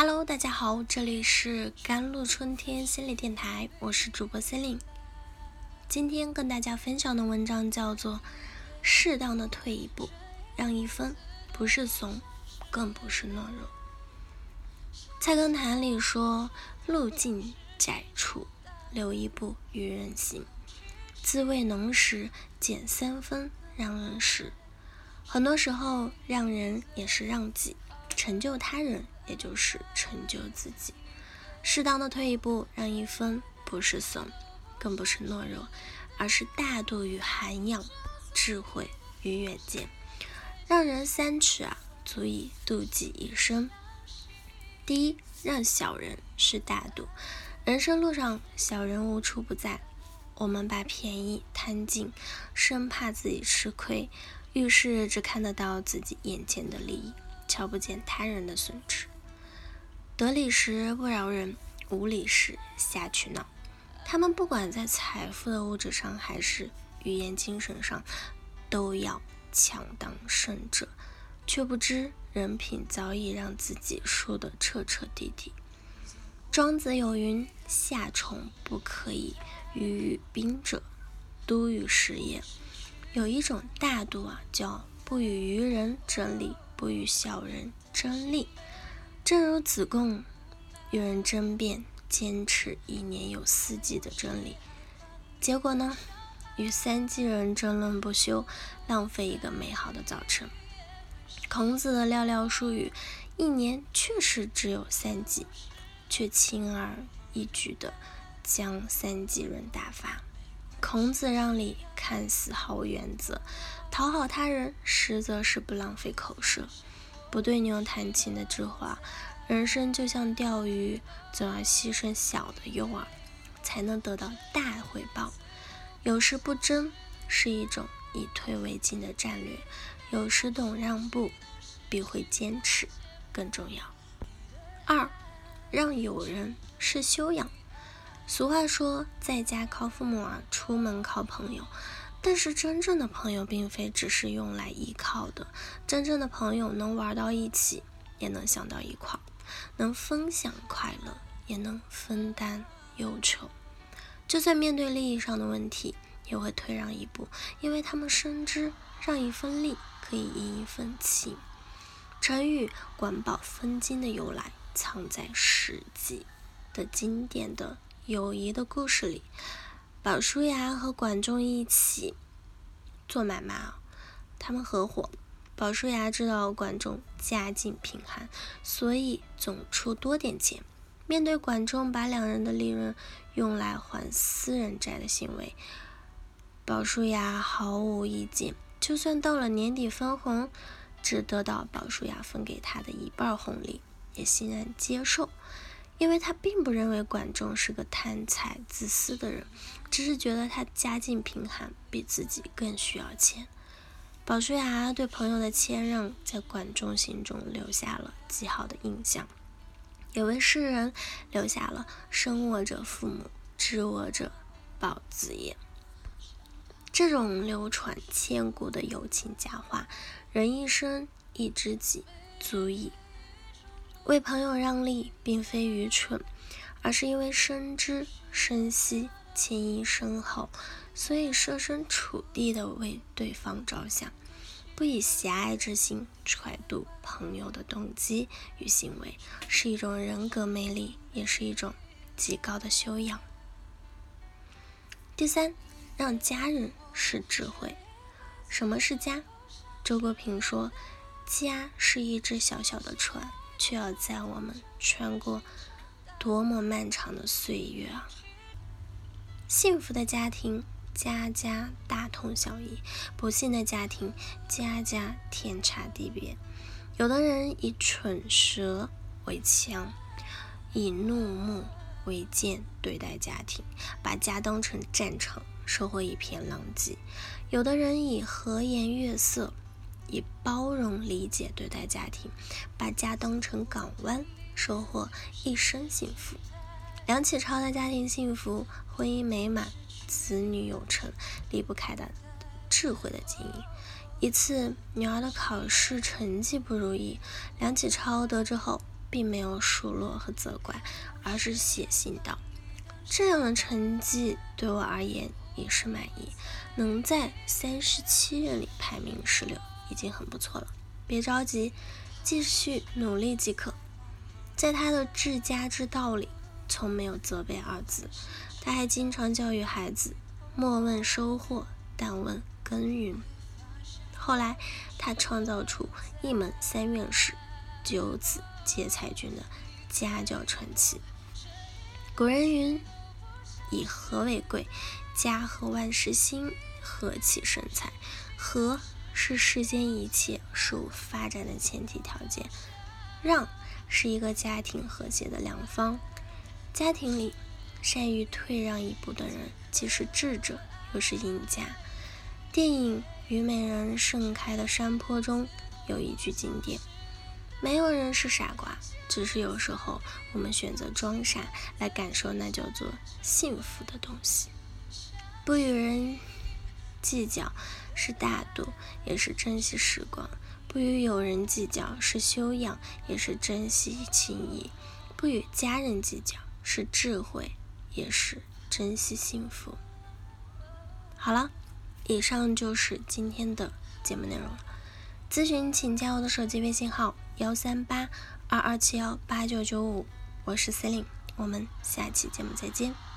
Hello，大家好，这里是甘露春天心理电台，我是主播森林。今天跟大家分享的文章叫做《适当的退一步，让一分，不是怂，更不是懦弱》。菜根谭里说：“路径窄处留一步与人行，自慰能时减三分让人时。”很多时候，让人也是让己，成就他人。也就是成就自己，适当的退一步，让一分，不是怂，更不是懦弱，而是大度与涵养，智慧与远见。让人三尺啊，足以度己一生。第一，让小人是大度。人生路上，小人无处不在，我们把便宜贪尽，生怕自己吃亏，遇事只看得到自己眼前的利益，瞧不见他人的损失。得理时不饶人，无理时下去闹。他们不管在财富的物质上，还是语言精神上，都要强当胜者，却不知人品早已让自己输得彻彻底底。庄子有云：“夏虫不可以语于宾者，都与时也。”有一种大度啊，叫不与愚人争利，不与小人争利。正如子贡与人争辩，坚持一年有四季的真理，结果呢，与三季人争论不休，浪费一个美好的早晨。孔子的寥寥数语，一年确实只有三季，却轻而易举地将三季人打发。孔子让梨，看似毫无原则，讨好他人，实则是不浪费口舌。不对牛弹琴的智慧，人生就像钓鱼，总要牺牲小的诱饵，才能得到大回报。有时不争是一种以退为进的战略，有时懂让步，比会坚持更重要。二，让友人是修养。俗话说，在家靠父母啊，出门靠朋友。但是真正的朋友并非只是用来依靠的，真正的朋友能玩到一起，也能想到一块儿，能分享快乐，也能分担忧愁。就算面对利益上的问题，也会退让一步，因为他们深知让一分利可以赢一分情。成语“管饱分金”的由来，藏在《史记》的经典的友谊的故事里。宝叔牙和管仲一起做买卖，他们合伙。宝叔牙知道管仲家境贫寒，所以总出多点钱。面对管仲把两人的利润用来还私人债的行为，宝叔牙毫无意见。就算到了年底分红，只得到宝叔牙分给他的一半红利，也欣然接受。因为他并不认为管仲是个贪财自私的人，只是觉得他家境贫寒，比自己更需要钱。宝叔牙对朋友的谦让，在管仲心中留下了极好的印象，也为世人留下了“生我者父母，知我者宝子也”这种流传千古的友情佳话。人一生一知己，足矣。为朋友让利，并非愚蠢，而是因为深知深惜、情谊深厚，所以设身处地的为对方着想，不以狭隘之心揣度朋友的动机与行为，是一种人格魅力，也是一种极高的修养。第三，让家人是智慧。什么是家？周国平说：“家是一只小小的船。”却要载我们穿过多么漫长的岁月啊！幸福的家庭，家家大同小异；不幸的家庭，家家天差地别。有的人以蠢蛇为枪，以怒目为剑对待家庭，把家当成战场，社会一片狼藉；有的人以和颜悦色。以包容理解对待家庭，把家当成港湾，收获一生幸福。梁启超的家庭幸福，婚姻美满，子女有成，离不开的智慧的经营。一次，女儿的考试成绩不如意，梁启超得知后，并没有数落和责怪，而是写信道：“这样的成绩对我而言也是满意，能在三十七人里排名十六，已经很不错了。别着急，继续努力即可。”在他的治家之道里，从没有责备二字。他还经常教育孩子：“莫问收获，但问耕耘。”后来，他创造出一门三院士、九子皆才俊的家教传奇。古人云：“以和为贵，家和万事兴，和气生财。和是世间一切事物发展的前提条件，让。”是一个家庭和谐的良方。家庭里善于退让一步的人，既是智者，又是赢家。电影《虞美人盛开的山坡》中有一句经典：“没有人是傻瓜，只是有时候我们选择装傻，来感受那叫做幸福的东西。”不与人计较是大度，也是珍惜时光。不与友人计较是修养，也是珍惜情谊；不与家人计较是智慧，也是珍惜幸福。好了，以上就是今天的节目内容了。咨询请加我的手机微信号：幺三八二二七幺八九九五，我是思玲我们下期节目再见。